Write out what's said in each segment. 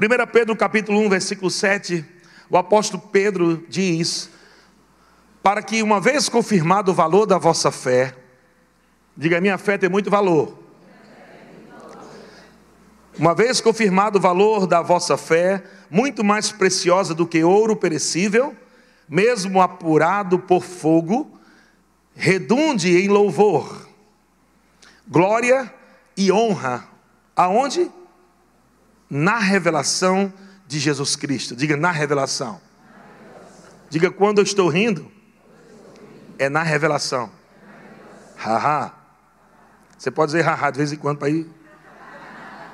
1 Pedro capítulo 1, versículo 7, o apóstolo Pedro diz: Para que, uma vez confirmado o valor da vossa fé, diga, minha fé tem muito valor. Uma vez confirmado o valor da vossa fé, muito mais preciosa do que ouro perecível, mesmo apurado por fogo, redunde em louvor, glória e honra. Aonde? Na revelação de Jesus Cristo. Diga na revelação. Diga quando eu estou rindo, é na revelação. Haha. Você pode dizer haha de vez em quando para ir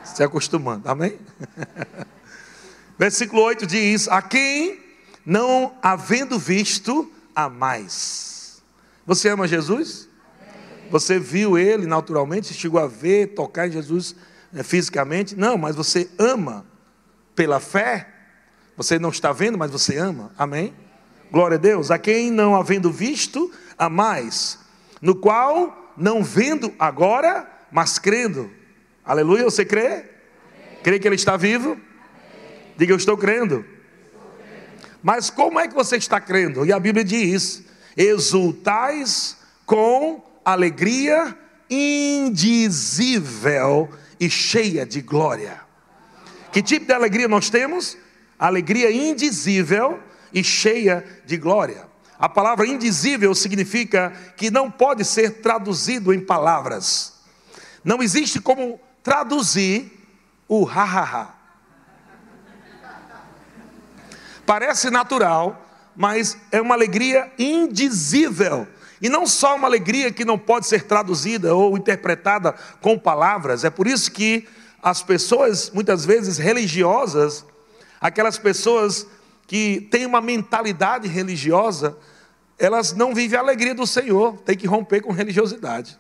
se acostumando. Amém? Versículo 8 diz: A quem não havendo visto, a mais. Você ama Jesus? Você viu ele naturalmente, chegou a ver, tocar em Jesus fisicamente, não, mas você ama pela fé. Você não está vendo, mas você ama. Amém? Glória a Deus. A quem não havendo visto, a mais. No qual, não vendo agora, mas crendo. Aleluia, você crê? Amém. Crê que Ele está vivo? Amém. Diga, eu estou crendo. Mas como é que você está crendo? E a Bíblia diz: exultais com alegria indizível e cheia de glória. Que tipo de alegria nós temos? Alegria indizível e cheia de glória. A palavra indizível significa que não pode ser traduzido em palavras. Não existe como traduzir o ha-ha-ha. Parece natural, mas é uma alegria indizível e não só uma alegria que não pode ser traduzida ou interpretada com palavras, é por isso que as pessoas, muitas vezes religiosas, aquelas pessoas que têm uma mentalidade religiosa, elas não vivem a alegria do Senhor, tem que romper com religiosidade.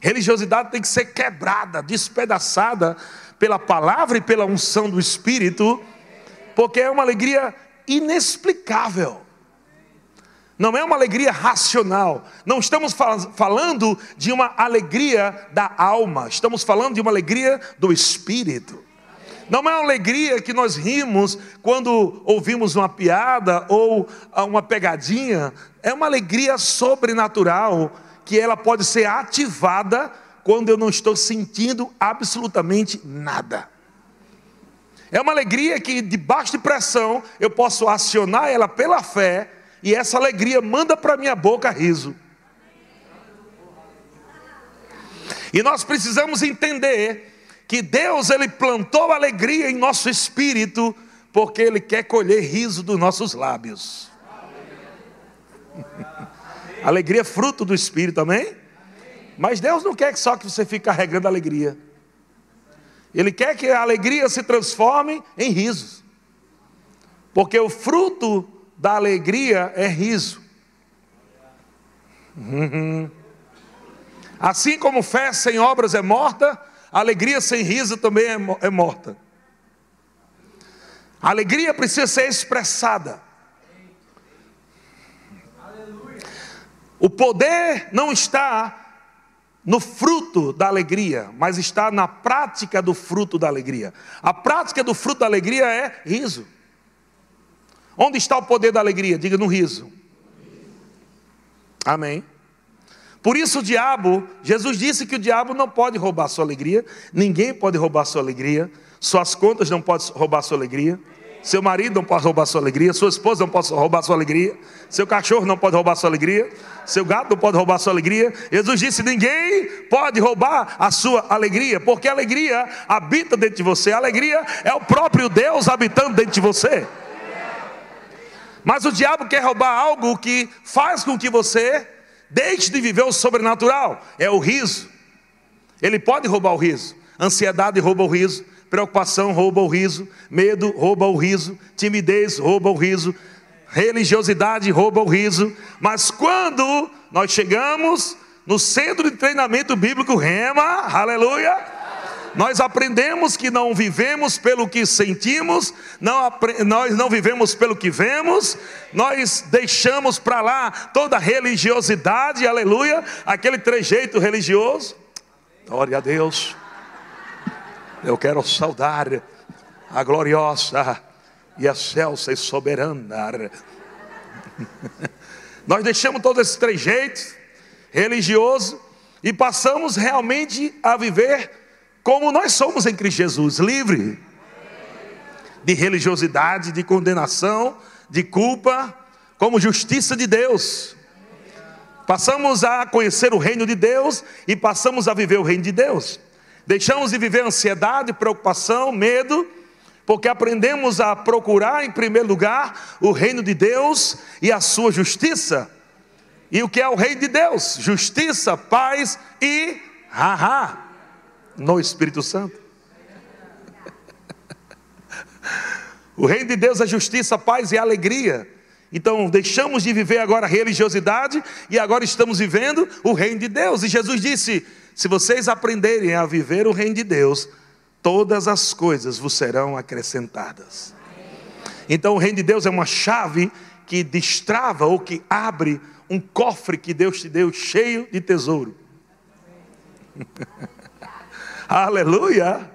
Religiosidade tem que ser quebrada, despedaçada pela palavra e pela unção do Espírito, porque é uma alegria inexplicável não é uma alegria racional, não estamos falando de uma alegria da alma, estamos falando de uma alegria do espírito. Não é uma alegria que nós rimos quando ouvimos uma piada ou uma pegadinha, é uma alegria sobrenatural que ela pode ser ativada quando eu não estou sentindo absolutamente nada. É uma alegria que, debaixo de pressão, eu posso acionar ela pela fé e essa alegria manda para minha boca riso. E nós precisamos entender que Deus ele plantou alegria em nosso espírito, porque ele quer colher riso dos nossos lábios. alegria é fruto do espírito, amém? Mas Deus não quer só que você fique carregando alegria. Ele quer que a alegria se transforme em risos. Porque o fruto da alegria é riso. Uhum. Assim como fé sem obras é morta, alegria sem riso também é, é morta. A alegria precisa ser expressada. O poder não está no fruto da alegria, mas está na prática do fruto da alegria. A prática do fruto da alegria é riso. Onde está o poder da alegria? Diga no riso. Amém. Por isso o diabo, Jesus disse que o diabo não pode roubar sua alegria, ninguém pode roubar sua alegria, suas contas não podem roubar sua alegria, seu marido não pode roubar sua alegria, sua esposa não pode roubar sua alegria, seu cachorro não pode roubar sua alegria, seu gato não pode roubar sua alegria. Jesus disse: ninguém pode roubar a sua alegria, porque a alegria habita dentro de você, a alegria é o próprio Deus habitando dentro de você. Mas o diabo quer roubar algo que faz com que você deixe de viver o sobrenatural. É o riso. Ele pode roubar o riso. Ansiedade rouba o riso. Preocupação rouba o riso. Medo rouba o riso. Timidez rouba o riso. Religiosidade rouba o riso. Mas quando nós chegamos no centro de treinamento bíblico Rema, aleluia nós aprendemos que não vivemos pelo que sentimos, não, nós não vivemos pelo que vemos, nós deixamos para lá toda a religiosidade, aleluia, aquele trejeito religioso. Glória a Deus. Eu quero saudar a gloriosa e excelsa e soberana. Nós deixamos todos esses trejeitos religioso e passamos realmente a viver como nós somos em Cristo Jesus, livre de religiosidade, de condenação, de culpa, como justiça de Deus. Passamos a conhecer o reino de Deus e passamos a viver o reino de Deus. Deixamos de viver ansiedade, preocupação, medo, porque aprendemos a procurar em primeiro lugar o reino de Deus e a sua justiça. E o que é o reino de Deus? Justiça, paz e haha no Espírito Santo. O reino de Deus é justiça, paz e alegria. Então, deixamos de viver agora a religiosidade e agora estamos vivendo o reino de Deus. E Jesus disse: se vocês aprenderem a viver o reino de Deus, todas as coisas vos serão acrescentadas. Então, o reino de Deus é uma chave que destrava ou que abre um cofre que Deus te deu cheio de tesouro. Aleluia!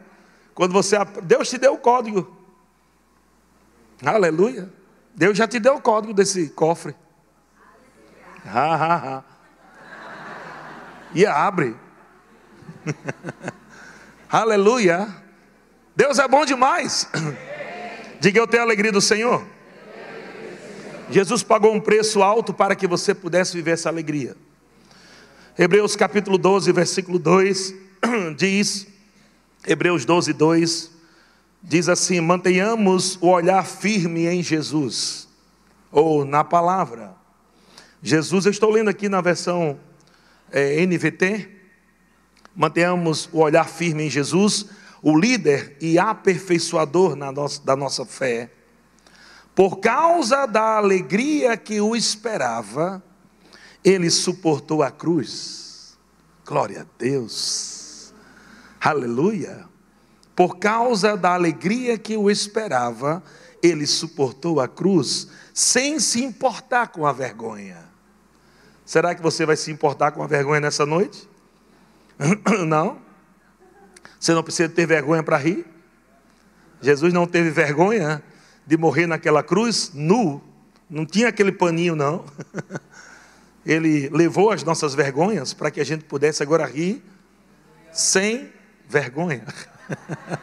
Quando você Deus te deu o código. Aleluia! Deus já te deu o código desse cofre. Ha, ha, ha. E abre. Aleluia. Deus é bom demais. Diga eu tenho alegria do Senhor. Jesus pagou um preço alto para que você pudesse viver essa alegria. Hebreus capítulo 12, versículo 2 diz, Hebreus 12, 2, diz assim: mantenhamos o olhar firme em Jesus, ou na palavra. Jesus, eu estou lendo aqui na versão é, NVT, mantenhamos o olhar firme em Jesus, o líder e aperfeiçoador nossa, da nossa fé. Por causa da alegria que o esperava, ele suportou a cruz. Glória a Deus. Aleluia. Por causa da alegria que o esperava, ele suportou a cruz sem se importar com a vergonha. Será que você vai se importar com a vergonha nessa noite? Não. Você não precisa ter vergonha para rir. Jesus não teve vergonha de morrer naquela cruz nu. Não tinha aquele paninho, não. Ele levou as nossas vergonhas para que a gente pudesse agora rir sem vergonha.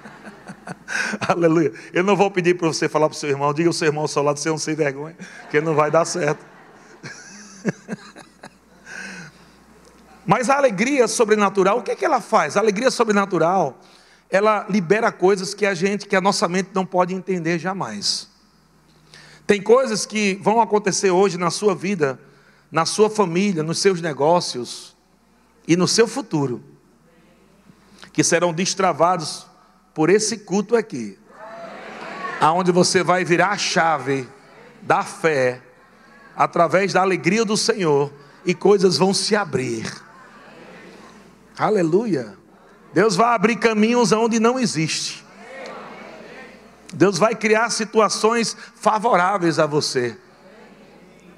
Aleluia. Eu não vou pedir para você falar para o seu irmão, diga o seu irmão ao seu lado, você um sem vergonha, que não vai dar certo. Mas a alegria sobrenatural, o que, é que ela faz? A alegria sobrenatural, ela libera coisas que a gente, que a nossa mente não pode entender jamais. Tem coisas que vão acontecer hoje na sua vida, na sua família, nos seus negócios e no seu futuro, que serão destravados por esse culto aqui, aonde você vai virar a chave da fé através da alegria do Senhor e coisas vão se abrir. Aleluia. Deus vai abrir caminhos onde não existe. Deus vai criar situações favoráveis a você.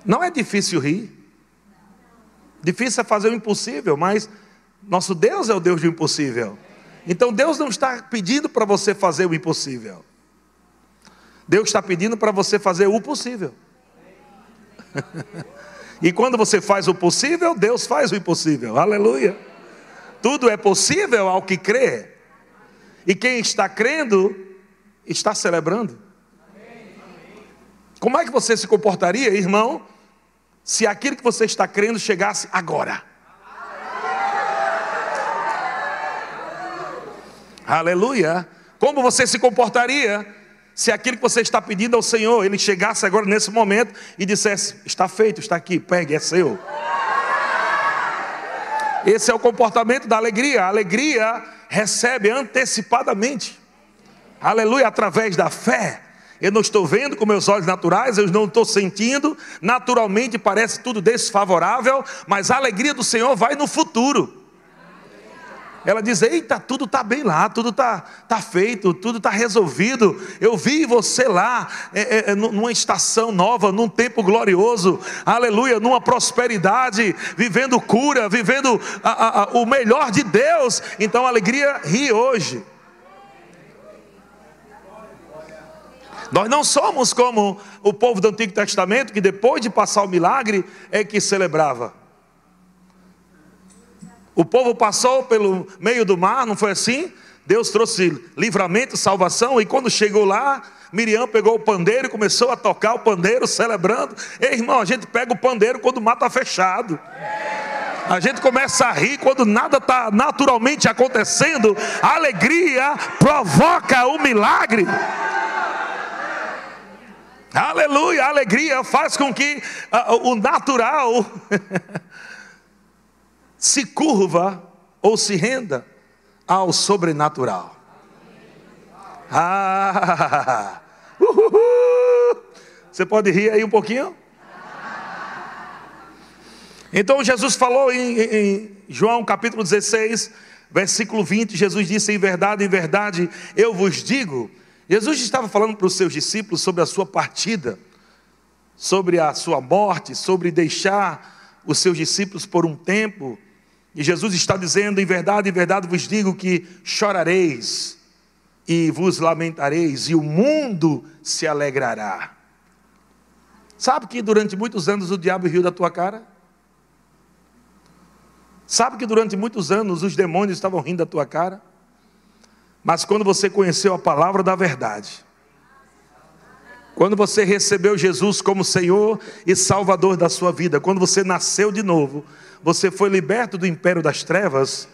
Não é difícil rir. Difícil é fazer o impossível, mas nosso Deus é o Deus do impossível. Então Deus não está pedindo para você fazer o impossível. Deus está pedindo para você fazer o possível. e quando você faz o possível, Deus faz o impossível. Aleluia. Tudo é possível ao que crê. E quem está crendo, está celebrando. Como é que você se comportaria, irmão, se aquilo que você está crendo chegasse agora? Aleluia. Como você se comportaria se aquilo que você está pedindo ao Senhor, ele chegasse agora nesse momento e dissesse: Está feito, está aqui, pegue, é seu. Esse é o comportamento da alegria. A alegria recebe antecipadamente. Aleluia, através da fé. Eu não estou vendo com meus olhos naturais, eu não estou sentindo. Naturalmente parece tudo desfavorável, mas a alegria do Senhor vai no futuro. Ela diz: Eita, tudo está bem lá, tudo está tá feito, tudo está resolvido. Eu vi você lá, é, é, numa estação nova, num tempo glorioso, aleluia, numa prosperidade, vivendo cura, vivendo a, a, a, o melhor de Deus. Então a alegria ri hoje. Nós não somos como o povo do Antigo Testamento, que depois de passar o milagre é que celebrava. O povo passou pelo meio do mar, não foi assim? Deus trouxe livramento, salvação, e quando chegou lá, Miriam pegou o pandeiro e começou a tocar o pandeiro, celebrando. Ei, irmão, a gente pega o pandeiro quando o mar está fechado. A gente começa a rir quando nada está naturalmente acontecendo. A alegria provoca o milagre. Aleluia, a alegria faz com que uh, o natural se curva ou se renda ao sobrenatural. Ah, Você pode rir aí um pouquinho? Então Jesus falou em, em, João capítulo 16, versículo 20: Jesus disse: Em verdade, em verdade, eu vos digo. Jesus estava falando para os seus discípulos sobre a sua partida, sobre a sua morte, sobre deixar os seus discípulos por um tempo. E Jesus está dizendo: Em verdade, em verdade vos digo que chorareis e vos lamentareis, e o mundo se alegrará. Sabe que durante muitos anos o diabo riu da tua cara? Sabe que durante muitos anos os demônios estavam rindo da tua cara? Mas quando você conheceu a palavra da verdade, quando você recebeu Jesus como Senhor e Salvador da sua vida, quando você nasceu de novo, você foi liberto do império das trevas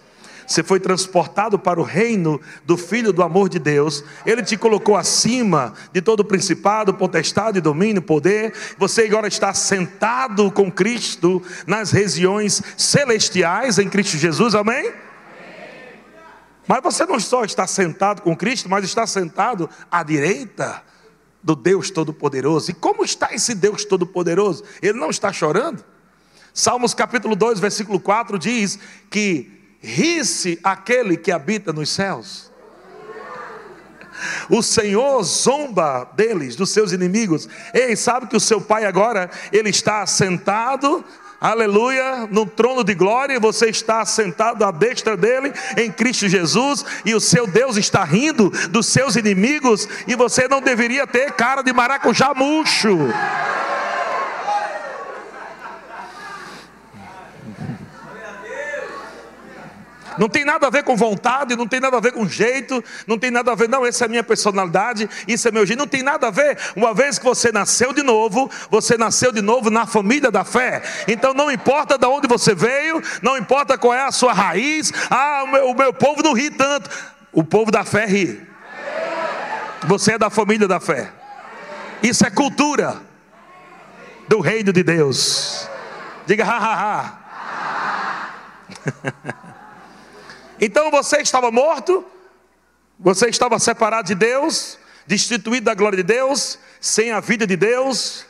você foi transportado para o reino do Filho do amor de Deus. Ele te colocou acima de todo principado, potestade, domínio, poder. Você agora está sentado com Cristo nas regiões celestiais em Cristo Jesus. Amém? Mas você não só está sentado com Cristo, mas está sentado à direita do Deus Todo-Poderoso. E como está esse Deus Todo-Poderoso? Ele não está chorando? Salmos capítulo 2, versículo 4 diz que ri-se aquele que habita nos céus. O Senhor zomba deles, dos seus inimigos. Ei, sabe que o seu pai agora, ele está sentado, aleluia, no trono de glória, você está sentado à destra dele, em Cristo Jesus, e o seu Deus está rindo dos seus inimigos, e você não deveria ter cara de maracujá murcho. Não tem nada a ver com vontade, não tem nada a ver com jeito, não tem nada a ver, não, essa é a minha personalidade, isso é meu jeito, não tem nada a ver. Uma vez que você nasceu de novo, você nasceu de novo na família da fé. Então não importa de onde você veio, não importa qual é a sua raiz, ah, o meu, o meu povo não ri tanto. O povo da fé ri. Você é da família da fé. Isso é cultura do reino de Deus. Diga ha ha ha. Então você estava morto, você estava separado de Deus, destituído da glória de Deus, sem a vida de Deus.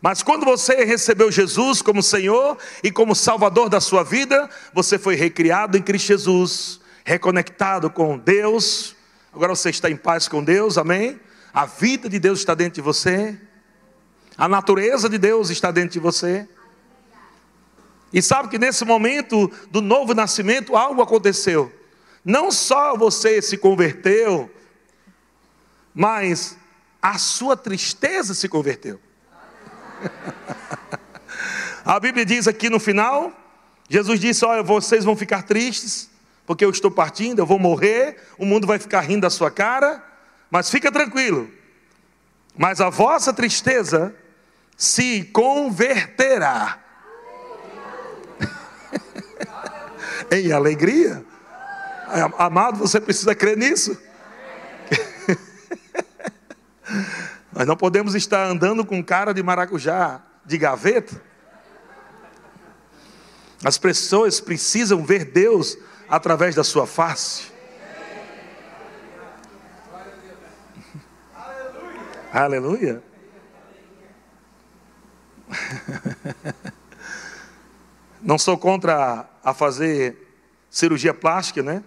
Mas quando você recebeu Jesus como Senhor e como Salvador da sua vida, você foi recriado em Cristo Jesus, reconectado com Deus. Agora você está em paz com Deus, amém? A vida de Deus está dentro de você, a natureza de Deus está dentro de você. E sabe que nesse momento do novo nascimento algo aconteceu. Não só você se converteu, mas a sua tristeza se converteu. a Bíblia diz aqui no final: Jesus disse: Olha, vocês vão ficar tristes, porque eu estou partindo, eu vou morrer, o mundo vai ficar rindo da sua cara, mas fica tranquilo, mas a vossa tristeza se converterá em alegria. Amado, você precisa crer nisso. Nós não podemos estar andando com cara de maracujá de gaveta. As pessoas precisam ver Deus através da sua face. Aleluia. Não sou contra a fazer cirurgia plástica, né?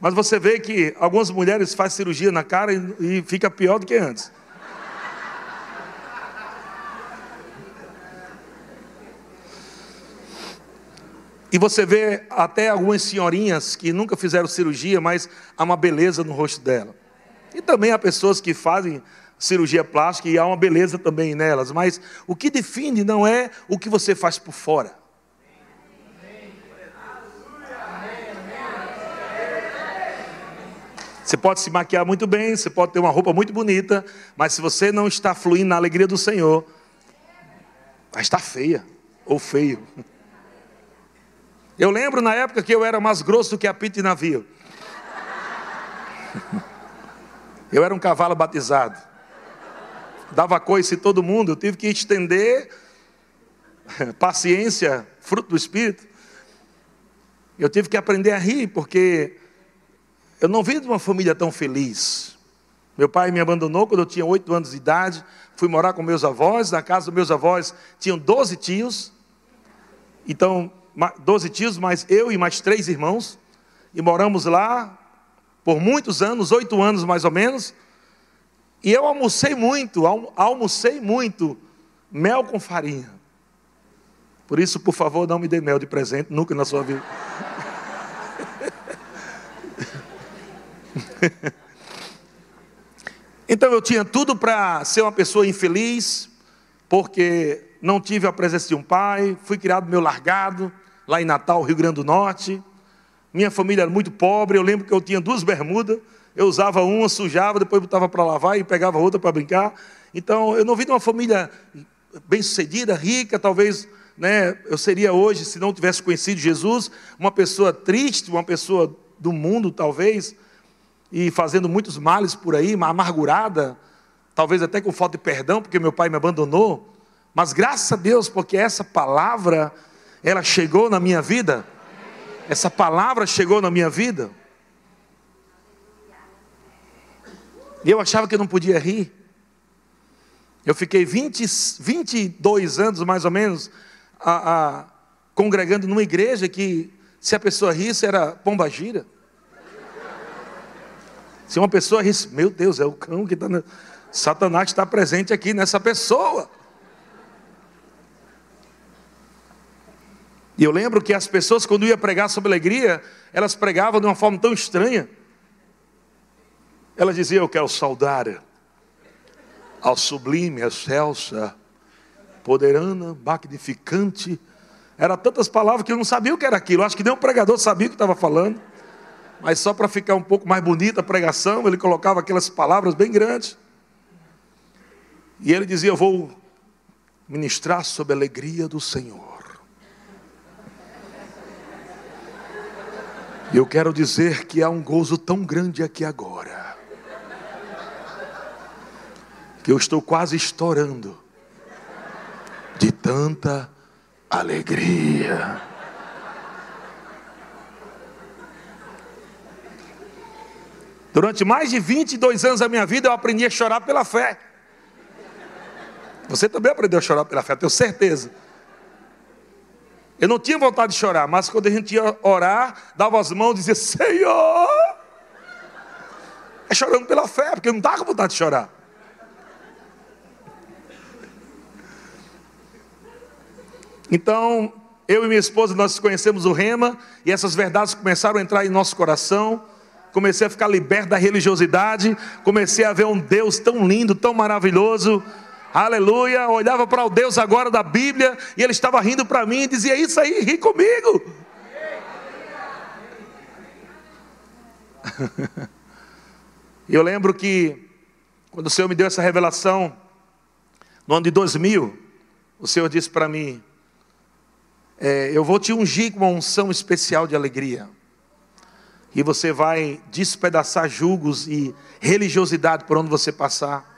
Mas você vê que algumas mulheres fazem cirurgia na cara e, e fica pior do que antes. E você vê até algumas senhorinhas que nunca fizeram cirurgia, mas há uma beleza no rosto dela. E também há pessoas que fazem cirurgia plástica e há uma beleza também nelas, mas o que define não é o que você faz por fora. Você pode se maquiar muito bem, você pode ter uma roupa muito bonita, mas se você não está fluindo na alegria do Senhor, vai estar feia ou feio. Eu lembro na época que eu era mais grosso do que a pita de navio. Eu era um cavalo batizado. Dava coice em todo mundo, eu tive que estender paciência, fruto do Espírito. Eu tive que aprender a rir, porque eu não vim de uma família tão feliz. Meu pai me abandonou quando eu tinha oito anos de idade. Fui morar com meus avós. Na casa dos meus avós tinham doze tios. Então, doze tios, mais eu e mais três irmãos. E moramos lá por muitos anos, oito anos mais ou menos. E eu almocei muito, almocei muito mel com farinha. Por isso, por favor, não me dê mel de presente, nunca na sua vida. então eu tinha tudo para ser uma pessoa infeliz, porque não tive a presença de um pai, fui criado meu largado, lá em Natal, Rio Grande do Norte. Minha família era muito pobre, eu lembro que eu tinha duas bermudas, eu usava uma, sujava, depois botava para lavar e pegava outra para brincar. Então, eu não vim de uma família bem-sucedida, rica, talvez né, eu seria hoje, se não tivesse conhecido Jesus, uma pessoa triste, uma pessoa do mundo, talvez, e fazendo muitos males por aí, amargurada, talvez até com falta de perdão, porque meu pai me abandonou. Mas graças a Deus, porque essa palavra, ela chegou na minha vida. Essa palavra chegou na minha vida. E eu achava que eu não podia rir. Eu fiquei 20, 22 anos, mais ou menos, a, a, congregando numa igreja que, se a pessoa risse, era pomba gira. Se uma pessoa meu Deus, é o cão que está. Na... Satanás está presente aqui nessa pessoa. E eu lembro que as pessoas, quando ia pregar sobre alegria, elas pregavam de uma forma tão estranha. Ela dizia: Eu quero saudar ao sublime, excelsa, poderana, magnificante. Era tantas palavras que eu não sabia o que era aquilo. Acho que nem o pregador sabia o que estava falando. Mas só para ficar um pouco mais bonita a pregação, ele colocava aquelas palavras bem grandes. E ele dizia: Eu vou ministrar sobre a alegria do Senhor. E eu quero dizer que há um gozo tão grande aqui agora que eu estou quase estourando de tanta alegria. Durante mais de 22 anos da minha vida, eu aprendi a chorar pela fé. Você também aprendeu a chorar pela fé, tenho certeza. Eu não tinha vontade de chorar, mas quando a gente ia orar, dava as mãos e dizia: Senhor! É chorando pela fé, porque não estava com vontade de chorar. Então, eu e minha esposa, nós conhecemos o Rema, e essas verdades começaram a entrar em nosso coração. Comecei a ficar liberto da religiosidade, comecei a ver um Deus tão lindo, tão maravilhoso. Aleluia! Olhava para o Deus agora da Bíblia e ele estava rindo para mim e dizia: Isso aí, ri comigo. Eu lembro que, quando o Senhor me deu essa revelação, no ano de 2000, o Senhor disse para mim: é, eu vou te ungir com uma unção especial de alegria. E você vai despedaçar julgos e religiosidade por onde você passar.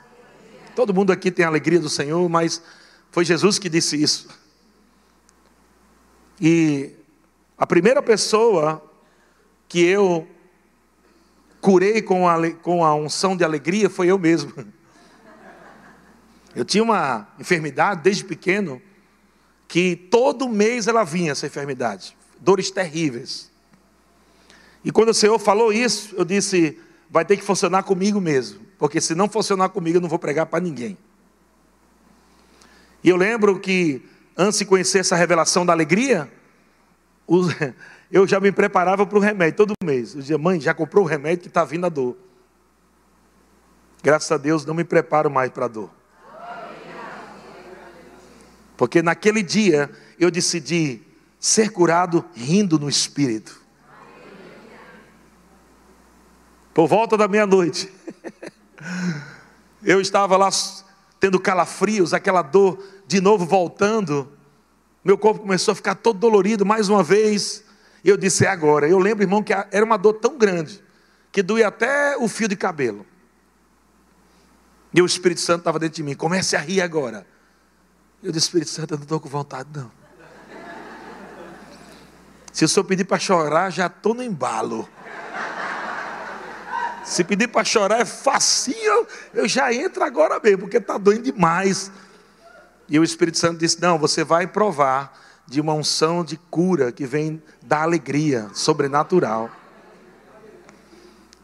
Todo mundo aqui tem a alegria do Senhor, mas foi Jesus que disse isso. E a primeira pessoa que eu curei com a, com a unção de alegria foi eu mesmo. Eu tinha uma enfermidade desde pequeno que todo mês ela vinha, essa enfermidade, dores terríveis. E quando o Senhor falou isso, eu disse: vai ter que funcionar comigo mesmo, porque se não funcionar comigo, eu não vou pregar para ninguém. E eu lembro que, antes de conhecer essa revelação da alegria, eu já me preparava para o remédio todo mês. Eu dizia, mãe, já comprou o remédio que está vindo a dor. Graças a Deus não me preparo mais para a dor. Porque naquele dia eu decidi ser curado rindo no espírito. Por volta da meia-noite, eu estava lá tendo calafrios, aquela dor de novo voltando. Meu corpo começou a ficar todo dolorido mais uma vez. E eu disse: é agora. Eu lembro, irmão, que era uma dor tão grande que doía até o fio de cabelo. E o Espírito Santo estava dentro de mim. Comece a rir agora. Eu disse: Espírito Santo, eu não estou com vontade, não. Se o senhor pedir para chorar, já estou no embalo. Se pedir para chorar é facinho, eu já entro agora mesmo, porque está doendo demais. E o Espírito Santo disse: Não, você vai provar de uma unção de cura que vem da alegria sobrenatural.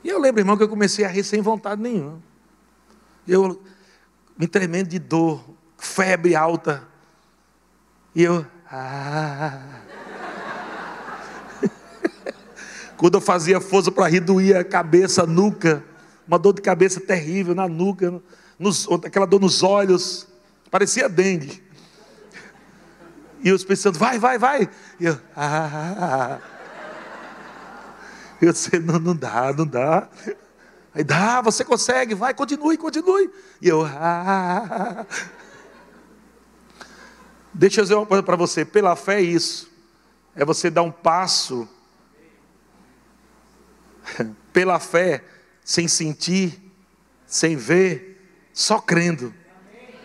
E eu lembro, irmão, que eu comecei a rir sem vontade nenhuma. Eu me tremendo de dor, febre alta. E eu. Ah. Quando eu fazia força para rir, doía a cabeça, a nuca. Uma dor de cabeça terrível na nuca, nos, aquela dor nos olhos. Parecia dengue. E eu pensando, vai, vai, vai. E eu, ah. Eu disse, não, não dá, não dá. Aí dá, você consegue, vai, continue, continue. E eu, ah. Deixa eu dizer uma coisa para você, pela fé é isso. É você dar um passo pela fé, sem sentir, sem ver, só crendo.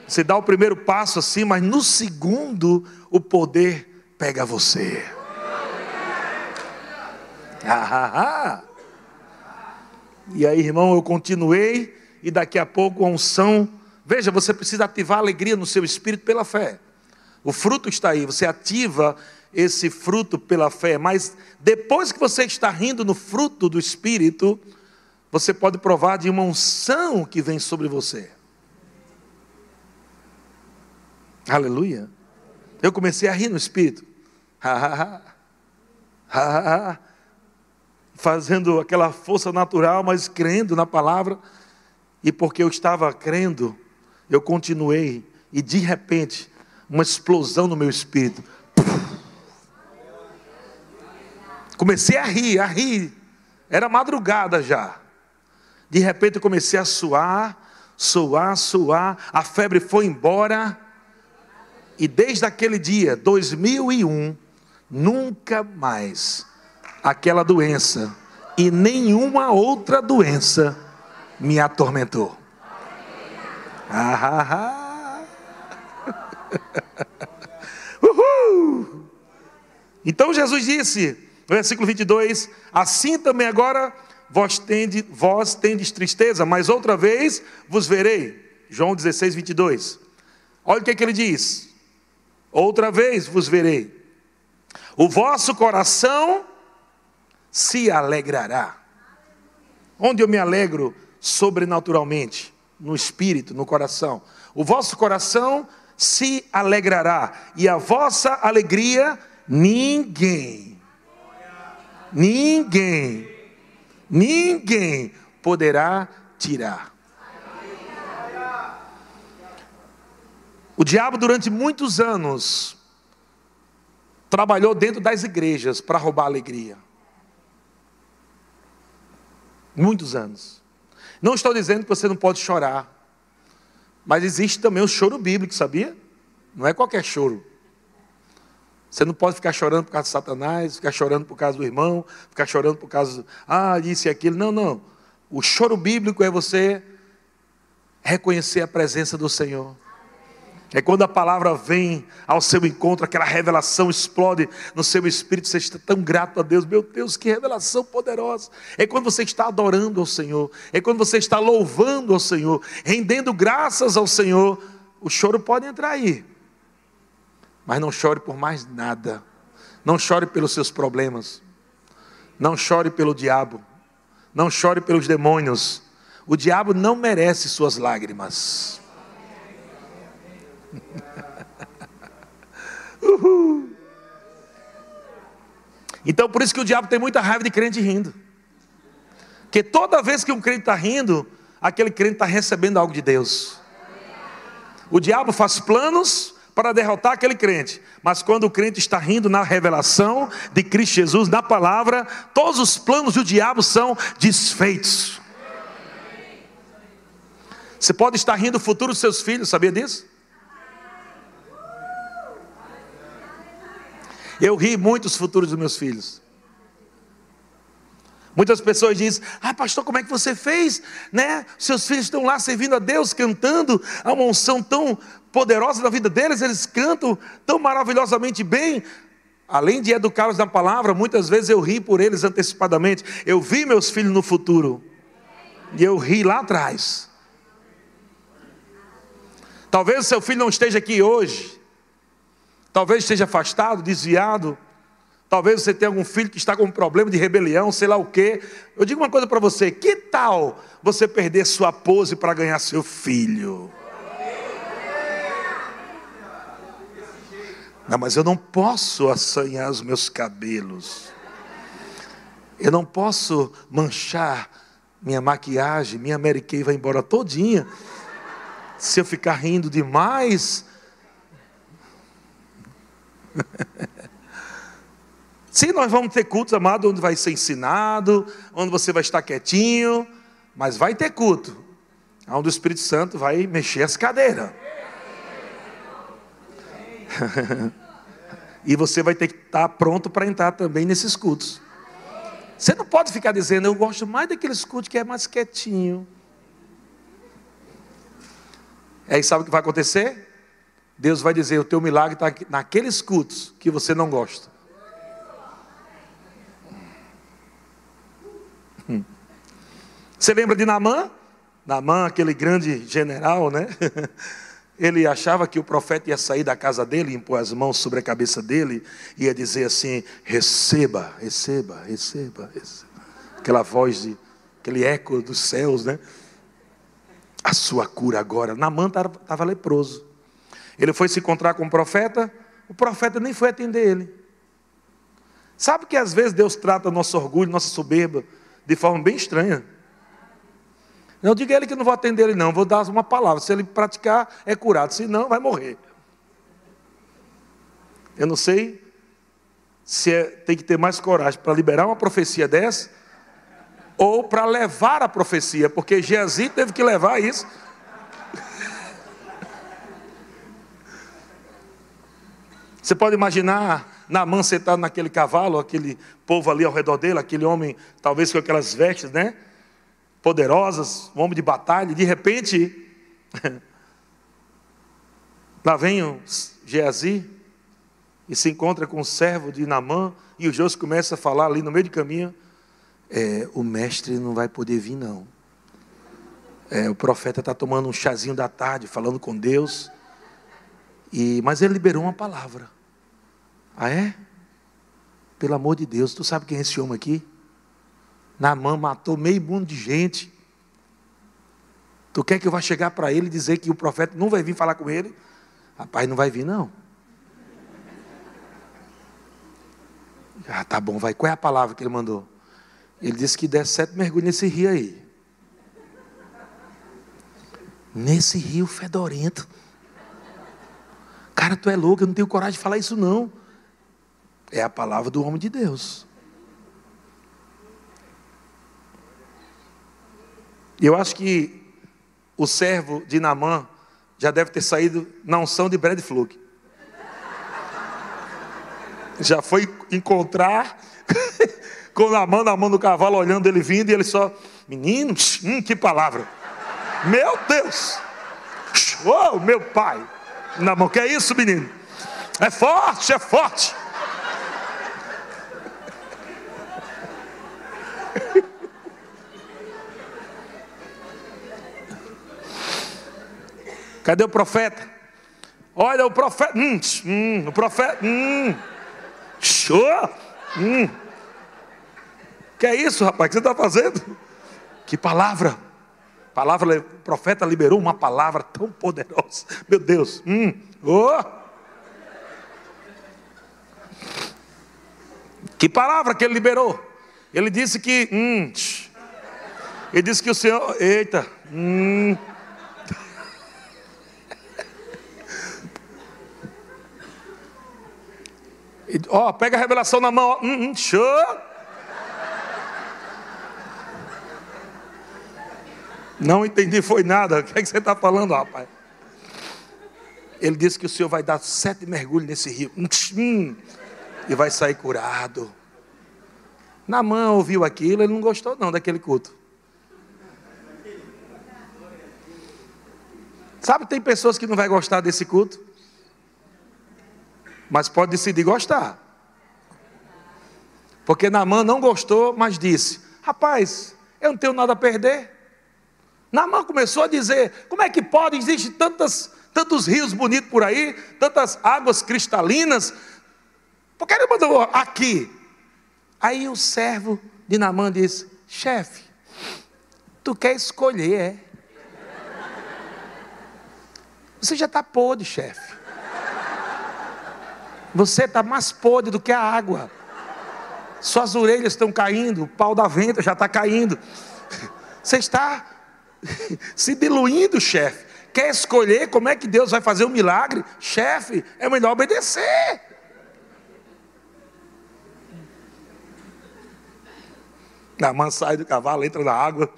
Você dá o primeiro passo assim, mas no segundo o poder pega você. Ah, ah, ah. E aí, irmão, eu continuei e daqui a pouco a unção. Veja, você precisa ativar a alegria no seu espírito pela fé. O fruto está aí, você ativa esse fruto pela fé, mas depois que você está rindo no fruto do espírito, você pode provar de uma unção que vem sobre você. Aleluia. Eu comecei a rir no espírito. Fazendo aquela força natural, mas crendo na palavra. E porque eu estava crendo, eu continuei. E de repente, uma explosão no meu espírito. Comecei a rir, a rir. Era madrugada já. De repente eu comecei a suar, suar, suar. A febre foi embora. E desde aquele dia, 2001, nunca mais aquela doença e nenhuma outra doença me atormentou. Ah, ah, ah. Uhul. Então Jesus disse, versículo 22, assim também agora vós tendes, vós tendes tristeza, mas outra vez vos verei. João 16, 22. Olha o que, é que ele diz: outra vez vos verei. O vosso coração se alegrará. Onde eu me alegro sobrenaturalmente? No espírito, no coração. O vosso coração se alegrará, e a vossa alegria ninguém, ninguém, ninguém poderá tirar. O diabo, durante muitos anos, trabalhou dentro das igrejas para roubar alegria. Muitos anos. Não estou dizendo que você não pode chorar. Mas existe também o choro bíblico, sabia? Não é qualquer choro. Você não pode ficar chorando por causa de Satanás, ficar chorando por causa do irmão, ficar chorando por causa, ah, isso e aquilo. Não, não. O choro bíblico é você reconhecer a presença do Senhor. É quando a palavra vem ao seu encontro, aquela revelação explode no seu espírito, você está tão grato a Deus, meu Deus, que revelação poderosa. É quando você está adorando ao Senhor, é quando você está louvando ao Senhor, rendendo graças ao Senhor. O choro pode entrar aí, mas não chore por mais nada, não chore pelos seus problemas, não chore pelo diabo, não chore pelos demônios. O diabo não merece suas lágrimas. Então, por isso que o diabo tem muita raiva de crente rindo. Porque toda vez que um crente está rindo, aquele crente está recebendo algo de Deus. O diabo faz planos para derrotar aquele crente, mas quando o crente está rindo na revelação de Cristo Jesus, na palavra, todos os planos do diabo são desfeitos. Você pode estar rindo do futuro dos seus filhos, sabia disso? Eu ri muito dos futuros dos meus filhos. Muitas pessoas dizem: Ah, pastor, como é que você fez? Né? Seus filhos estão lá servindo a Deus, cantando, há uma unção tão poderosa na vida deles, eles cantam tão maravilhosamente bem. Além de educá-los na palavra, muitas vezes eu ri por eles antecipadamente. Eu vi meus filhos no futuro, e eu ri lá atrás. Talvez seu filho não esteja aqui hoje, talvez esteja afastado, desviado, Talvez você tenha algum filho que está com um problema de rebelião, sei lá o quê. Eu digo uma coisa para você: que tal você perder sua pose para ganhar seu filho? Não, mas eu não posso assanhar os meus cabelos. Eu não posso manchar minha maquiagem, minha Mary Kay vai embora todinha. Se eu ficar rindo demais. Sim, nós vamos ter cultos, amado, onde vai ser ensinado, onde você vai estar quietinho, mas vai ter culto, onde o Espírito Santo vai mexer as cadeiras. e você vai ter que estar pronto para entrar também nesses cultos. Você não pode ficar dizendo, eu gosto mais daqueles cultos que é mais quietinho. Aí sabe o que vai acontecer? Deus vai dizer: o teu milagre está naqueles cultos que você não gosta. Você lembra de Namã? Namã, aquele grande general, né? Ele achava que o profeta ia sair da casa dele, impor as mãos sobre a cabeça dele, e ia dizer assim: receba, receba, receba, receba. Aquela voz, de, aquele eco dos céus, né? A sua cura agora. Namã estava leproso. Ele foi se encontrar com o profeta, o profeta nem foi atender ele. Sabe que às vezes Deus trata nosso orgulho, nossa soberba, de forma bem estranha. Não diga a ele que não vou atender ele, não, vou dar uma palavra. Se ele praticar, é curado, se não, vai morrer. Eu não sei se é, tem que ter mais coragem para liberar uma profecia dessa ou para levar a profecia, porque Geazi teve que levar isso. Você pode imaginar Naamã sentado naquele cavalo, aquele povo ali ao redor dele, aquele homem, talvez com aquelas vestes, né? Poderosas, homem de batalha, e de repente, lá vem o Geazi e se encontra com o servo de Namã, e o José começa a falar ali no meio do caminho: é, o mestre não vai poder vir, não. É, o profeta está tomando um chazinho da tarde, falando com Deus, e mas ele liberou uma palavra. Ah, é? Pelo amor de Deus, tu sabe quem é esse homem aqui? Naamã matou meio mundo de gente. Tu quer que eu vá chegar para ele e dizer que o profeta não vai vir falar com ele? Rapaz, não vai vir não. Ah, tá bom, vai. Qual é a palavra que ele mandou? Ele disse que der sete mergulhos nesse rio aí. Nesse rio fedorento. Cara, tu é louco, eu não tenho coragem de falar isso não. É a palavra do homem de Deus. Eu acho que o servo de Namã já deve ter saído na unção de Brad Fluke. Já foi encontrar com Namã na mão do cavalo, olhando ele vindo, e ele só, menino, hum, que palavra. Meu Deus! Oh, meu pai! Namã, que é isso, menino? É forte, é forte. Cadê o profeta? Olha, o profeta. Hum, hum, o profeta. Hum, show. Hum. Que é isso, rapaz? O que você está fazendo? Que palavra. Palavra, o profeta liberou uma palavra tão poderosa. Meu Deus. Hum. Oh. Que palavra que ele liberou? Ele disse que. Hum, Ele disse que o Senhor. Eita. Hum. Ó, oh, pega a revelação na mão. Hum, hum, show. Não entendi, foi nada. O que, é que você está falando, rapaz? Ele disse que o Senhor vai dar sete mergulhos nesse rio. Hum, hum, e vai sair curado. Na mão ouviu aquilo, ele não gostou não daquele culto. Sabe, tem pessoas que não vai gostar desse culto, mas pode decidir gostar. Porque Namã não gostou, mas disse: Rapaz, eu não tenho nada a perder. Namã começou a dizer: Como é que pode? Existem tantas, tantos rios bonitos por aí, tantas águas cristalinas. Por que ele mandou aqui? Aí o servo de Namã disse: Chefe, tu quer escolher, é? Você já está podre, chefe. Você está mais podre do que a água. Suas orelhas estão caindo, o pau da venta já está caindo. Você está se diluindo, chefe. Quer escolher como é que Deus vai fazer o um milagre? Chefe, é melhor obedecer. A mãe sai do cavalo, entra na água.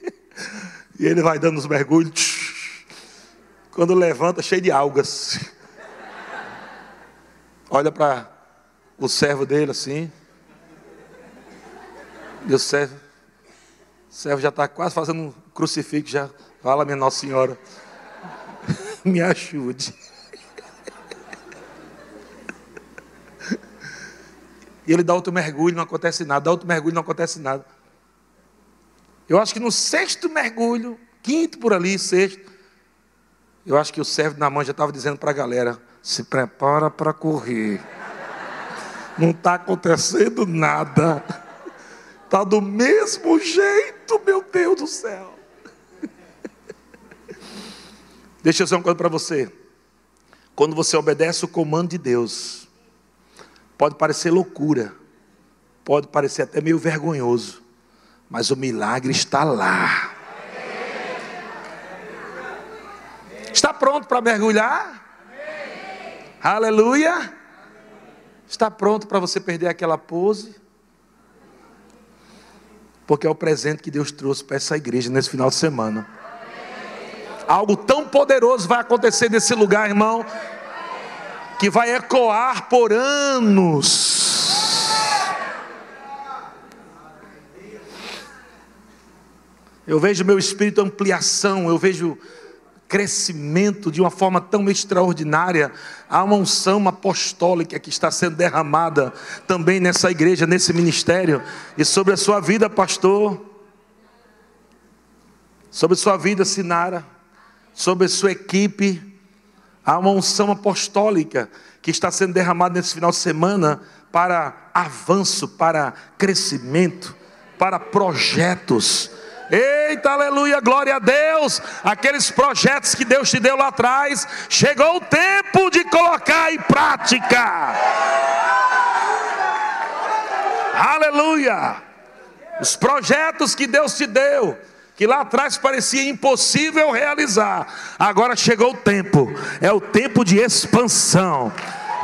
e ele vai dando os mergulhos. Quando levanta, cheio de algas. Olha para o servo dele assim. E o servo, o servo já está quase fazendo um crucifixo. Já fala, minha Nossa Senhora, me ajude. E ele dá outro mergulho, não acontece nada. Dá outro mergulho, não acontece nada. Eu acho que no sexto mergulho, quinto por ali, sexto, eu acho que o servo na mão já estava dizendo para a galera: se prepara para correr. Não está acontecendo nada. Está do mesmo jeito, meu Deus do céu. Deixa eu dizer uma coisa para você. Quando você obedece o comando de Deus, pode parecer loucura, pode parecer até meio vergonhoso, mas o milagre está lá. Está pronto para mergulhar? Aleluia. Está pronto para você perder aquela pose? Porque é o presente que Deus trouxe para essa igreja nesse final de semana. Algo tão poderoso vai acontecer nesse lugar, irmão, que vai ecoar por anos. Eu vejo meu espírito ampliação, eu vejo crescimento de uma forma tão extraordinária. Há uma unção apostólica que está sendo derramada também nessa igreja, nesse ministério, e sobre a sua vida, pastor, sobre a sua vida, Sinara, sobre a sua equipe. Há uma unção apostólica que está sendo derramada nesse final de semana para avanço, para crescimento, para projetos Eita, aleluia, glória a Deus. Aqueles projetos que Deus te deu lá atrás, chegou o tempo de colocar em prática. Aleluia. Os projetos que Deus te deu, que lá atrás parecia impossível realizar, agora chegou o tempo, é o tempo de expansão.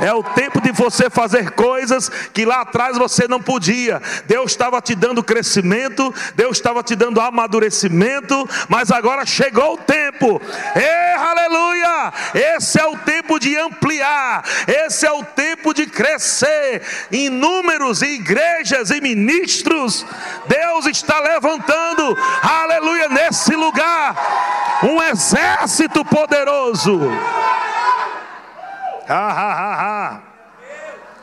É o tempo de você fazer coisas que lá atrás você não podia. Deus estava te dando crescimento, Deus estava te dando amadurecimento, mas agora chegou o tempo. Ei, aleluia! Esse é o tempo de ampliar, esse é o tempo de crescer em números, em igrejas e ministros. Deus está levantando, aleluia, nesse lugar, um exército poderoso. Ha, ha, ha, ha.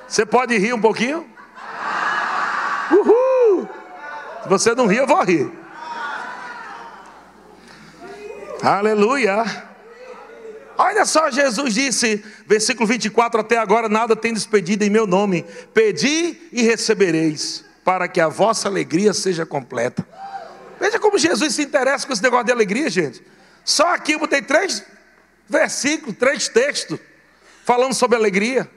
Você pode rir um pouquinho? Uhul! Se você não rir, eu vou rir. Aleluia! Olha só, Jesus disse, versículo 24: Até agora nada tem despedido em meu nome. Pedi e recebereis, para que a vossa alegria seja completa. Veja como Jesus se interessa com esse negócio de alegria, gente. Só aqui eu botei três versículos, três textos falando sobre alegria.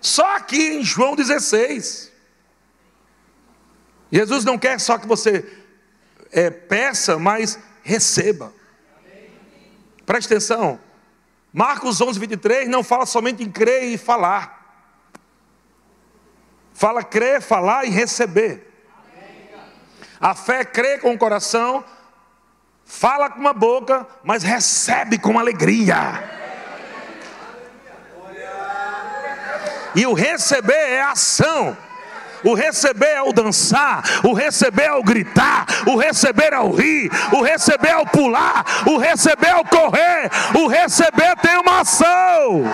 Só aqui em João 16. Jesus não quer só que você é, peça, mas receba. Preste atenção. Marcos 11, 23 não fala somente em crer e falar. Fala crer, falar e receber. A fé crê com o coração, fala com a boca, mas recebe com alegria. E o receber é ação. O receber é o dançar, o receber é o gritar, o receber é o rir, o receber é o pular, o receber é o correr, o receber tem uma ação.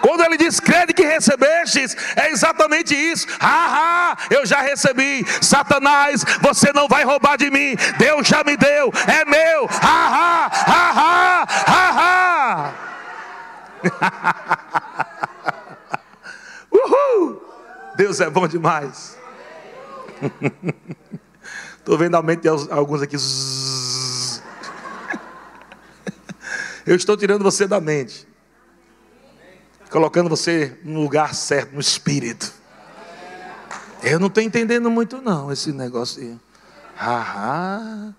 Quando ele diz crede que recebestes, é exatamente isso. Ah, ah, eu já recebi. Satanás, você não vai roubar de mim. Deus já me deu, é meu. Ah, ah, ah, ah, ah. Uhul! Deus é bom demais. Estou vendo a mente de alguns aqui. Eu estou tirando você da mente colocando você no lugar certo, no espírito. Eu não estou entendendo muito não esse negócio. Ah,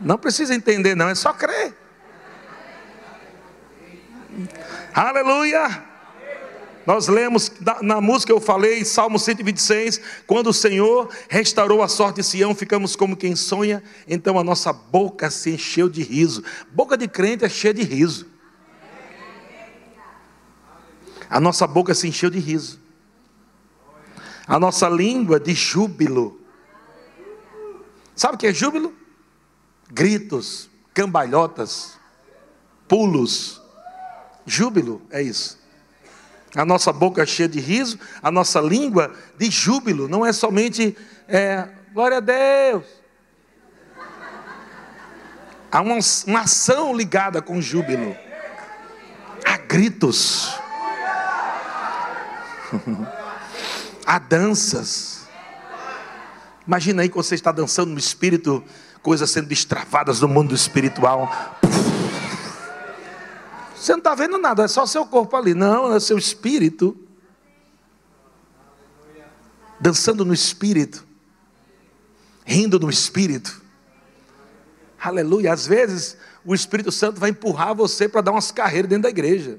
não precisa entender não, é só crer. Aleluia. Nós lemos na, música eu falei, Salmo 126, quando o Senhor restaurou a sorte de Sião, ficamos como quem sonha, então a nossa boca se encheu de riso. Boca de crente é cheia de riso a nossa boca se encheu de riso, a nossa língua de júbilo. Sabe o que é júbilo? Gritos, cambalhotas, pulos. Júbilo é isso. A nossa boca cheia de riso, a nossa língua de júbilo, não é somente é, glória a Deus. Há uma, uma ação ligada com júbilo. Há gritos. Há danças. Imagina aí que você está dançando no espírito, coisas sendo destravadas no mundo espiritual. Você não está vendo nada, é só seu corpo ali. Não, é seu espírito. Dançando no espírito. Rindo no espírito. Aleluia. Às vezes o Espírito Santo vai empurrar você para dar umas carreiras dentro da igreja.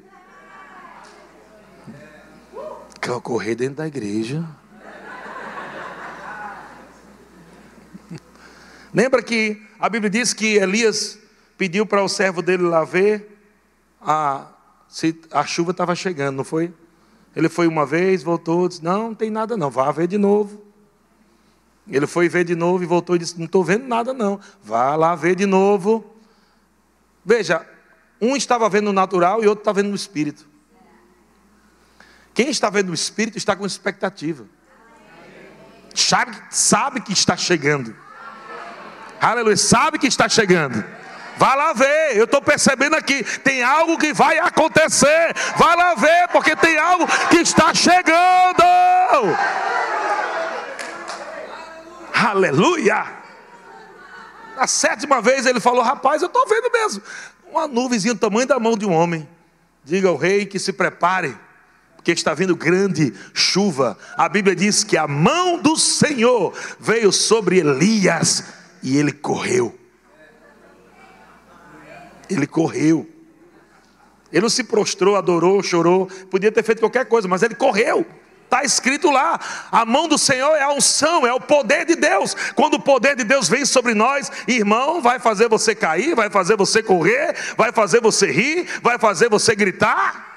Quer correr dentro da igreja? Lembra que a Bíblia diz que Elias pediu para o servo dele lá ver a, se a chuva estava chegando, não foi? Ele foi uma vez, voltou, disse: Não, não tem nada não, vá ver de novo. Ele foi ver de novo e voltou e disse: Não estou vendo nada não, vá lá ver de novo. Veja, um estava vendo no natural e outro estava vendo no espírito. Quem está vendo o Espírito está com expectativa. Sabe, sabe que está chegando. Aleluia, sabe que está chegando. Vai lá ver, eu estou percebendo aqui, tem algo que vai acontecer. Vai lá ver, porque tem algo que está chegando. Aleluia. Na sétima vez ele falou: Rapaz, eu estou vendo mesmo. Uma nuvenzinha do tamanho da mão de um homem. Diga ao rei que se prepare porque está vindo grande chuva. A Bíblia diz que a mão do Senhor veio sobre Elias e ele correu. Ele correu. Ele não se prostrou, adorou, chorou, podia ter feito qualquer coisa, mas ele correu. Está escrito lá: a mão do Senhor é a unção, é o poder de Deus. Quando o poder de Deus vem sobre nós, irmão, vai fazer você cair, vai fazer você correr, vai fazer você rir, vai fazer você gritar.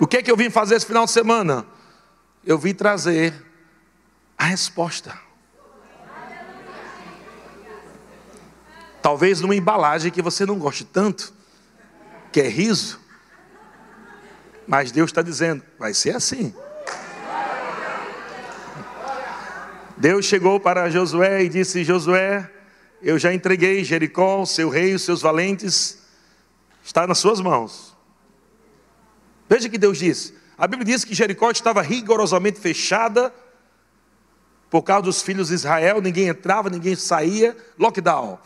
O que é que eu vim fazer esse final de semana? Eu vim trazer a resposta. Talvez numa embalagem que você não goste tanto, que é riso. Mas Deus está dizendo, vai ser assim. Deus chegou para Josué e disse: Josué, eu já entreguei Jericó, seu rei, os seus valentes, está nas suas mãos. Veja que Deus diz. A Bíblia diz que Jericó estava rigorosamente fechada por causa dos filhos de Israel, ninguém entrava, ninguém saía, lockdown.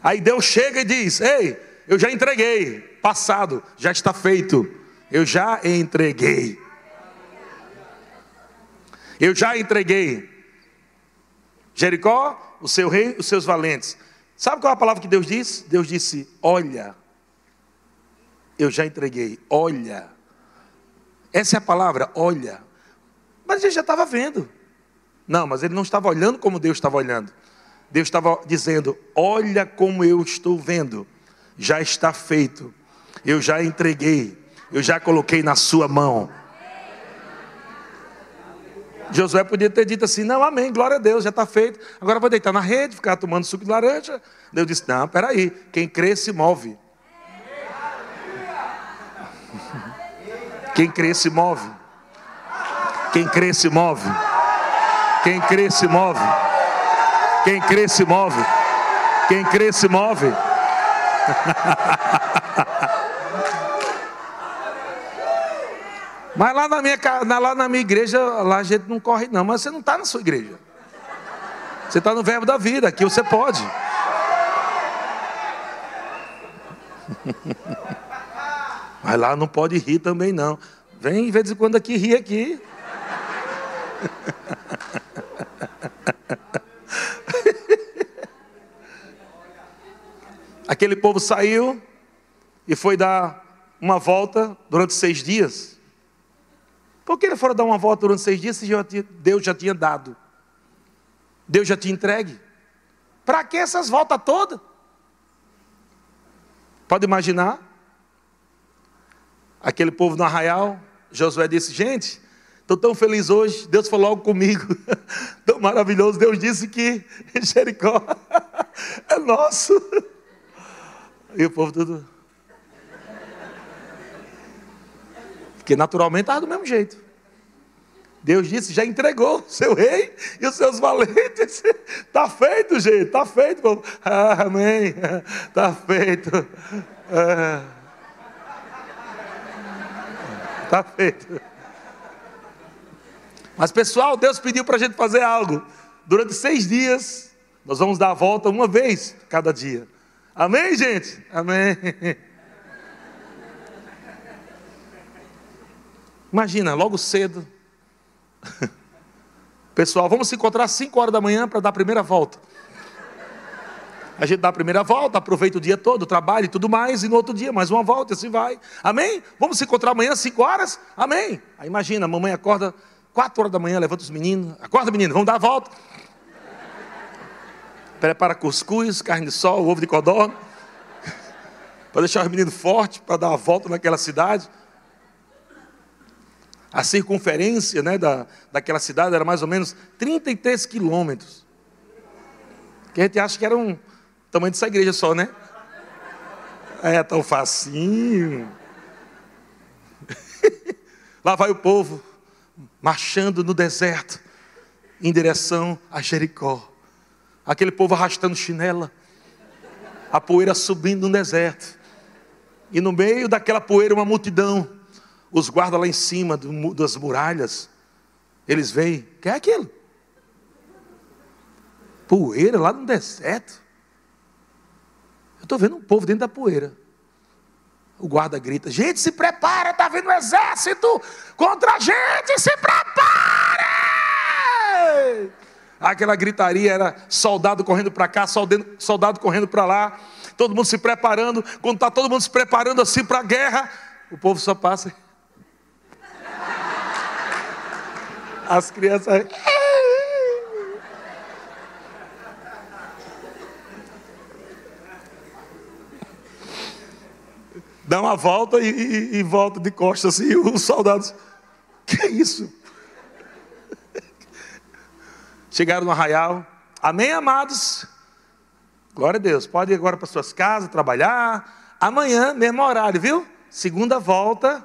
Aí Deus chega e diz: Ei, eu já entreguei, passado, já está feito, eu já entreguei. Eu já entreguei. Jericó, o seu rei, os seus valentes. Sabe qual é a palavra que Deus disse? Deus disse: Olha, eu já entreguei, olha. Essa é a palavra, olha. Mas ele já estava vendo. Não, mas ele não estava olhando como Deus estava olhando. Deus estava dizendo: Olha como eu estou vendo, já está feito, eu já entreguei, eu já coloquei na sua mão. Josué podia ter dito assim: Não, amém, glória a Deus, já está feito. Agora vou deitar na rede, ficar tomando suco de laranja. Deus disse: Não, peraí, quem crê se move. Quem crê se move. Quem crê se move. Quem crê se move. Quem crê se move. Quem crê se move. Mas lá na, minha, lá na minha igreja, lá a gente não corre, não. Mas você não está na sua igreja. Você está no verbo da vida, aqui você pode. Mas lá não pode rir também, não. Vem de vez em quando aqui rir aqui. Aquele povo saiu e foi dar uma volta durante seis dias. Por que ele foram dar uma volta durante seis dias se Deus já tinha dado? Deus já tinha entregue? Para que essas voltas todas? Pode imaginar? Aquele povo no arraial, Josué disse: Gente, estou tão feliz hoje, Deus falou logo comigo, tão maravilhoso. Deus disse que Jericó é nosso. E o povo tudo. Porque naturalmente estava do mesmo jeito. Deus disse, já entregou o seu rei e os seus valentes. Está feito, gente, está feito. Povo. Ah, amém. Está feito. Está feito. Mas, pessoal, Deus pediu para a gente fazer algo. Durante seis dias, nós vamos dar a volta uma vez cada dia. Amém, gente? Amém. Imagina, logo cedo. Pessoal, vamos se encontrar às 5 horas da manhã para dar a primeira volta. A gente dá a primeira volta, aproveita o dia todo, trabalha e tudo mais, e no outro dia mais uma volta, e assim vai. Amém? Vamos se encontrar amanhã às 5 horas? Amém? Aí imagina, a mamãe acorda 4 horas da manhã, levanta os meninos. Acorda, menino, vamos dar a volta prepara cuscuz, carne de sol, ovo de codorna, para deixar os meninos fortes, para dar a volta naquela cidade. A circunferência né, da, daquela cidade era mais ou menos 33 quilômetros. Que a gente acha que era um tamanho dessa igreja só, né? É tão facinho. Lá vai o povo marchando no deserto em direção a Jericó aquele povo arrastando chinela, a poeira subindo no deserto, e no meio daquela poeira uma multidão, os guardas lá em cima das muralhas, eles veem, que é aquilo? Poeira lá no deserto. Estou vendo um povo dentro da poeira. O guarda grita: Gente, se prepara, está vindo um exército contra a gente, se prepara! aquela gritaria era soldado correndo para cá, soldado, soldado correndo para lá, todo mundo se preparando. Quando está todo mundo se preparando assim para a guerra, o povo só passa. As crianças. Dá uma volta e, e, e volta de costas assim, os soldados. Que é isso? Chegaram no arraial. Amém, amados? Glória a Deus. Pode ir agora para suas casas, trabalhar. Amanhã, mesmo horário, viu? Segunda volta.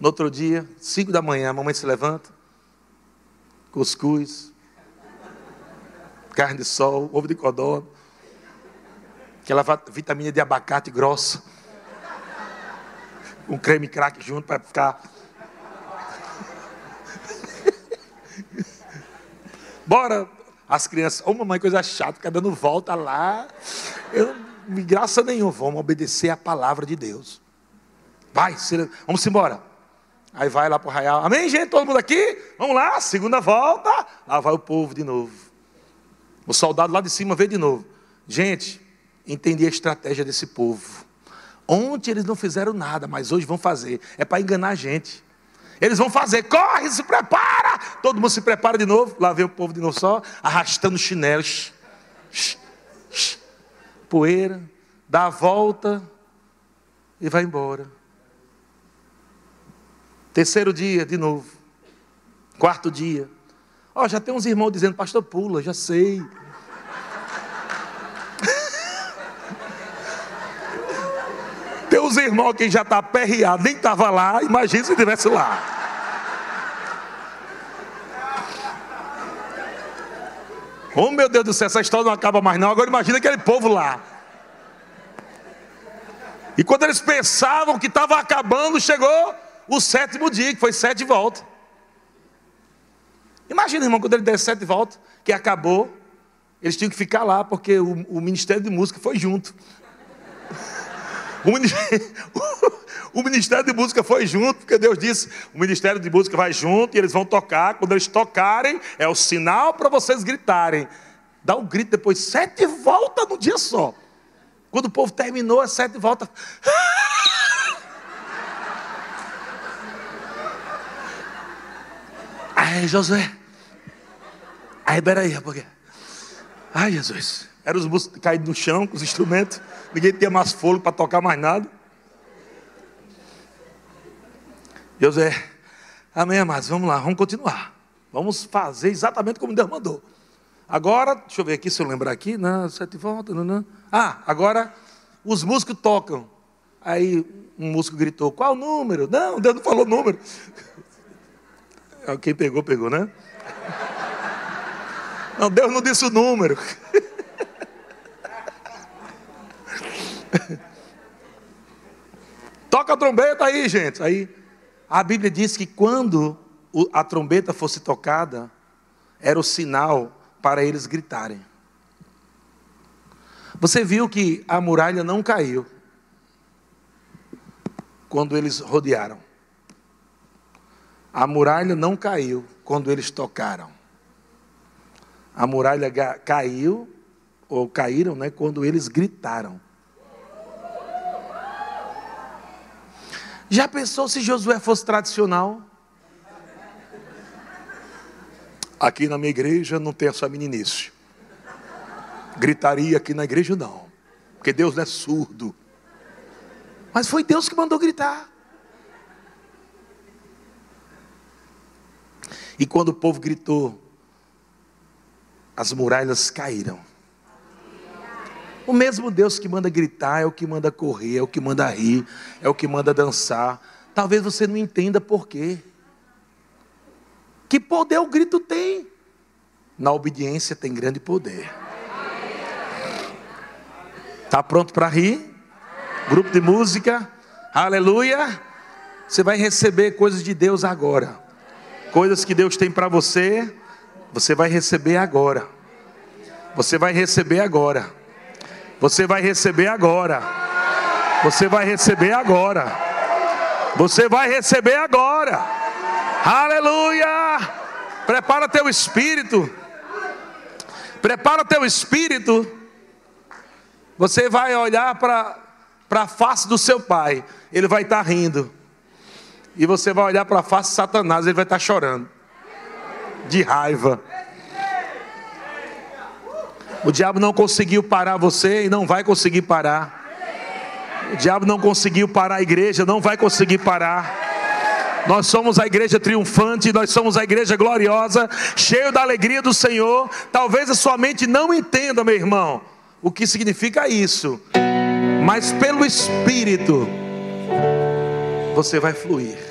No outro dia, cinco da manhã, a mamãe se levanta. Cuscuz. Carne de sol, ovo de codorna. Aquela vitamina de abacate grossa. Um creme crack junto para ficar Bora, As crianças, ô oh, mamãe, coisa chata, fica dando volta lá. Eu, graça nenhuma, vamos obedecer a palavra de Deus. Vai, vamos embora. Aí vai lá para o arraial. Amém, gente? Todo mundo aqui? Vamos lá, segunda volta. Lá vai o povo de novo. O soldado lá de cima vê de novo. Gente, entendi a estratégia desse povo. Ontem eles não fizeram nada, mas hoje vão fazer. É para enganar a gente. Eles vão fazer, corre, se prepara. Todo mundo se prepara de novo. Lá vem o povo de novo só, arrastando chinelos. Poeira, dá a volta e vai embora. Terceiro dia, de novo. Quarto dia. Ó, oh, já tem uns irmãos dizendo, pastor, pula, já sei. Tem uns irmãos que já está perreado, nem estava lá, imagina se estivesse lá. Oh meu Deus do céu, essa história não acaba mais não. Agora imagina aquele povo lá. E quando eles pensavam que estava acabando, chegou o sétimo dia, que foi sete voltas. Imagina, irmão, quando ele der sete voltas, que acabou, eles tinham que ficar lá, porque o, o Ministério de Música foi junto. O ministério, de Música foi junto, porque Deus disse: o Ministério de Música vai junto e eles vão tocar. Quando eles tocarem, é o sinal para vocês gritarem. Dá um grito depois, sete voltas no dia só. Quando o povo terminou, as sete voltas. Ai, Josué. Ai, peraí, porque. Ai, Jesus. Eram os músicos caídos no chão com os instrumentos. Ninguém tinha mais fôlego para tocar mais nada. Josué. Amém, amados. Vamos lá, vamos continuar. Vamos fazer exatamente como Deus mandou. Agora, deixa eu ver aqui se eu lembrar aqui. Não, sete voltas. Não, não. Ah, agora os músicos tocam. Aí um músico gritou: Qual o número? Não, Deus não falou número. Ah, quem pegou, pegou, né? Não, Deus não disse o número. Toca a trombeta aí, gente. Aí a Bíblia diz que quando a trombeta fosse tocada, era o sinal para eles gritarem. Você viu que a muralha não caiu quando eles rodearam. A muralha não caiu quando eles tocaram. A muralha caiu, ou caíram, né, quando eles gritaram. Já pensou se Josué fosse tradicional? Aqui na minha igreja não tem essa meninice. Gritaria aqui na igreja não, porque Deus não é surdo. Mas foi Deus que mandou gritar. E quando o povo gritou, as muralhas caíram. O mesmo Deus que manda gritar é o que manda correr, é o que manda rir, é o que manda dançar. Talvez você não entenda por quê. Que poder o grito tem? Na obediência tem grande poder. Está pronto para rir? Grupo de música, aleluia. Você vai receber coisas de Deus agora. Coisas que Deus tem para você, você vai receber agora. Você vai receber agora. Você vai receber agora. Você vai receber agora. Você vai receber agora. Aleluia! Prepara teu espírito. Prepara teu espírito. Você vai olhar para a face do seu pai. Ele vai estar tá rindo. E você vai olhar para a face de Satanás, ele vai estar chorando. De raiva. O diabo não conseguiu parar você e não vai conseguir parar. O diabo não conseguiu parar a igreja, não vai conseguir parar. Nós somos a igreja triunfante, nós somos a igreja gloriosa, cheio da alegria do Senhor. Talvez a sua mente não entenda, meu irmão, o que significa isso, mas pelo Espírito você vai fluir.